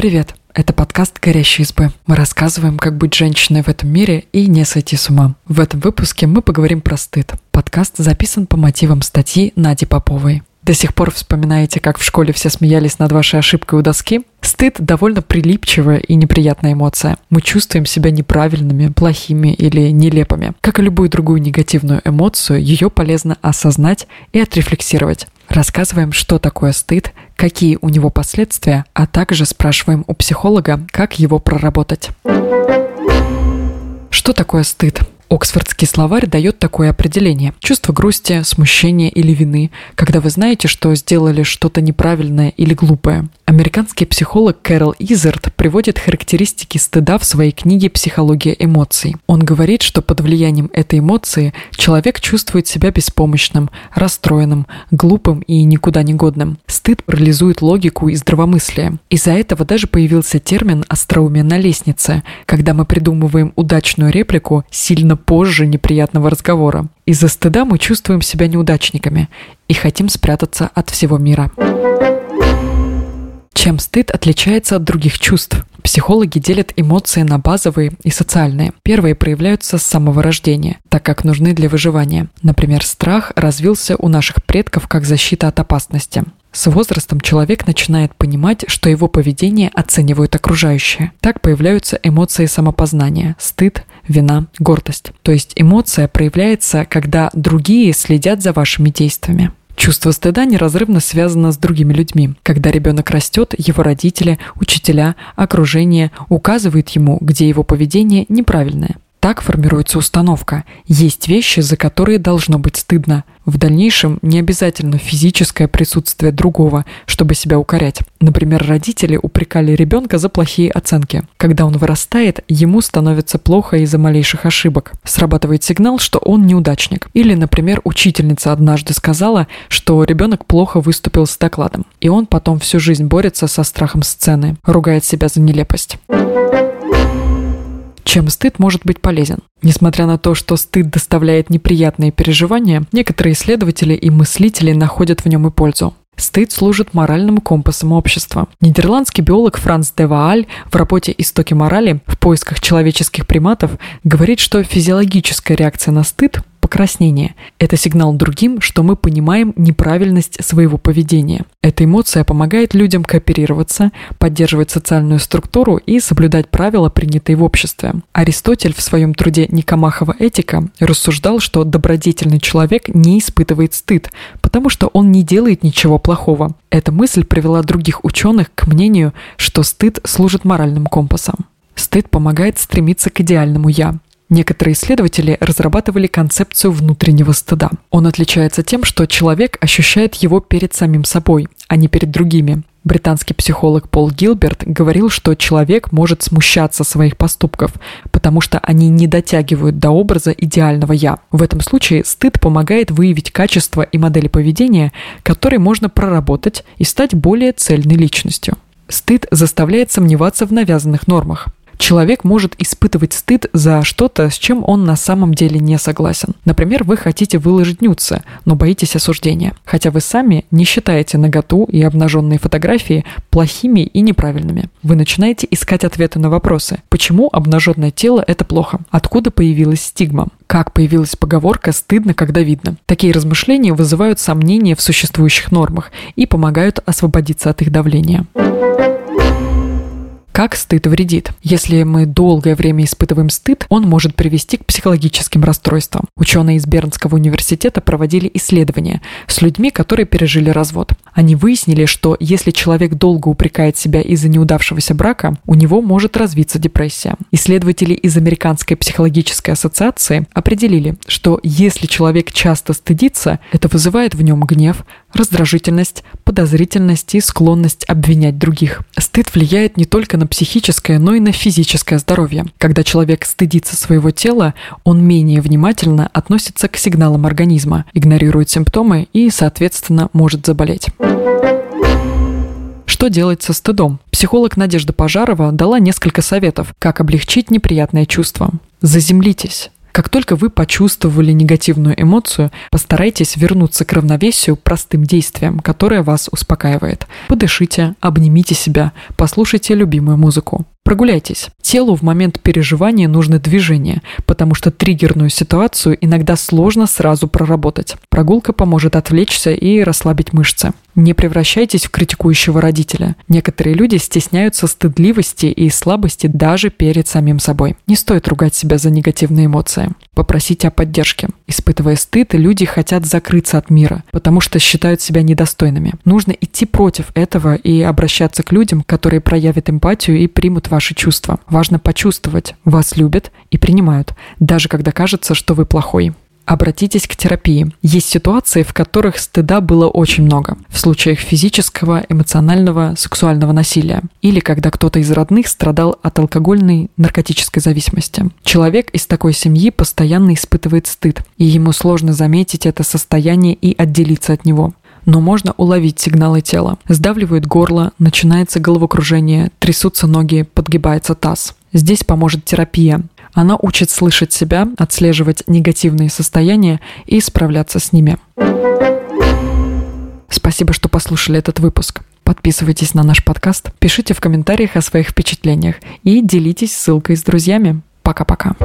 Привет! Это подкаст «Горящие избы». Мы рассказываем, как быть женщиной в этом мире и не сойти с ума. В этом выпуске мы поговорим про стыд. Подкаст записан по мотивам статьи Нади Поповой. До сих пор вспоминаете, как в школе все смеялись над вашей ошибкой у доски? Стыд – довольно прилипчивая и неприятная эмоция. Мы чувствуем себя неправильными, плохими или нелепыми. Как и любую другую негативную эмоцию, ее полезно осознать и отрефлексировать. Рассказываем, что такое стыд, какие у него последствия, а также спрашиваем у психолога, как его проработать. Что такое стыд? Оксфордский словарь дает такое определение. Чувство грусти, смущения или вины, когда вы знаете, что сделали что-то неправильное или глупое. Американский психолог Кэрол Изерт приводит характеристики стыда в своей книге «Психология эмоций». Он говорит, что под влиянием этой эмоции человек чувствует себя беспомощным, расстроенным, глупым и никуда не годным. Стыд парализует логику и здравомыслие. Из-за этого даже появился термин «остроумие на лестнице», когда мы придумываем удачную реплику сильно позже неприятного разговора. Из-за стыда мы чувствуем себя неудачниками и хотим спрятаться от всего мира. Чем стыд отличается от других чувств? Психологи делят эмоции на базовые и социальные. Первые проявляются с самого рождения, так как нужны для выживания. Например, страх развился у наших предков как защита от опасности. С возрастом человек начинает понимать, что его поведение оценивают окружающие. Так появляются эмоции самопознания – стыд, вина, гордость. То есть эмоция проявляется, когда другие следят за вашими действиями. Чувство стыда неразрывно связано с другими людьми. Когда ребенок растет, его родители, учителя, окружение указывают ему, где его поведение неправильное. Так формируется установка. Есть вещи, за которые должно быть стыдно. В дальнейшем не обязательно физическое присутствие другого, чтобы себя укорять. Например, родители упрекали ребенка за плохие оценки. Когда он вырастает, ему становится плохо из-за малейших ошибок. Срабатывает сигнал, что он неудачник. Или, например, учительница однажды сказала, что ребенок плохо выступил с докладом. И он потом всю жизнь борется со страхом сцены, ругает себя за нелепость чем стыд может быть полезен. Несмотря на то, что стыд доставляет неприятные переживания, некоторые исследователи и мыслители находят в нем и пользу. Стыд служит моральным компасом общества. Нидерландский биолог Франц де Вааль в работе «Истоки морали» в поисках человеческих приматов говорит, что физиологическая реакция на стыд покраснение. Это сигнал другим, что мы понимаем неправильность своего поведения. Эта эмоция помогает людям кооперироваться, поддерживать социальную структуру и соблюдать правила, принятые в обществе. Аристотель в своем труде «Никомахова этика» рассуждал, что добродетельный человек не испытывает стыд, потому что он не делает ничего плохого. Эта мысль привела других ученых к мнению, что стыд служит моральным компасом. Стыд помогает стремиться к идеальному «я». Некоторые исследователи разрабатывали концепцию внутреннего стыда. Он отличается тем, что человек ощущает его перед самим собой, а не перед другими. Британский психолог Пол Гилберт говорил, что человек может смущаться своих поступков, потому что они не дотягивают до образа идеального «я». В этом случае стыд помогает выявить качества и модели поведения, которые можно проработать и стать более цельной личностью. Стыд заставляет сомневаться в навязанных нормах человек может испытывать стыд за что-то, с чем он на самом деле не согласен. Например, вы хотите выложить нюцы, но боитесь осуждения, хотя вы сами не считаете наготу и обнаженные фотографии плохими и неправильными. Вы начинаете искать ответы на вопросы. Почему обнаженное тело – это плохо? Откуда появилась стигма? Как появилась поговорка «стыдно, когда видно». Такие размышления вызывают сомнения в существующих нормах и помогают освободиться от их давления. Как стыд вредит? Если мы долгое время испытываем стыд, он может привести к психологическим расстройствам. Ученые из Бернского университета проводили исследования с людьми, которые пережили развод. Они выяснили, что если человек долго упрекает себя из-за неудавшегося брака, у него может развиться депрессия. Исследователи из Американской психологической ассоциации определили, что если человек часто стыдится, это вызывает в нем гнев, раздражительность, подозрительность и склонность обвинять других. Стыд влияет не только на психическое, но и на физическое здоровье. Когда человек стыдится своего тела, он менее внимательно относится к сигналам организма, игнорирует симптомы и, соответственно, может заболеть. Что делать со стыдом? Психолог Надежда Пожарова дала несколько советов, как облегчить неприятное чувство. Заземлитесь. Как только вы почувствовали негативную эмоцию, постарайтесь вернуться к равновесию простым действием, которое вас успокаивает. Подышите, обнимите себя, послушайте любимую музыку. Прогуляйтесь. Телу в момент переживания нужно движение, потому что триггерную ситуацию иногда сложно сразу проработать. Прогулка поможет отвлечься и расслабить мышцы. Не превращайтесь в критикующего родителя. Некоторые люди стесняются стыдливости и слабости даже перед самим собой. Не стоит ругать себя за негативные эмоции. Попросите о поддержке. Испытывая стыд, люди хотят закрыться от мира, потому что считают себя недостойными. Нужно идти против этого и обращаться к людям, которые проявят эмпатию и примут ваши чувства. Важно почувствовать, вас любят и принимают, даже когда кажется, что вы плохой. Обратитесь к терапии. Есть ситуации, в которых стыда было очень много. В случаях физического, эмоционального, сексуального насилия. Или когда кто-то из родных страдал от алкогольной, наркотической зависимости. Человек из такой семьи постоянно испытывает стыд, и ему сложно заметить это состояние и отделиться от него но можно уловить сигналы тела. Сдавливает горло, начинается головокружение, трясутся ноги, подгибается таз. Здесь поможет терапия. Она учит слышать себя, отслеживать негативные состояния и справляться с ними. Спасибо, что послушали этот выпуск. Подписывайтесь на наш подкаст, пишите в комментариях о своих впечатлениях и делитесь ссылкой с друзьями. Пока-пока.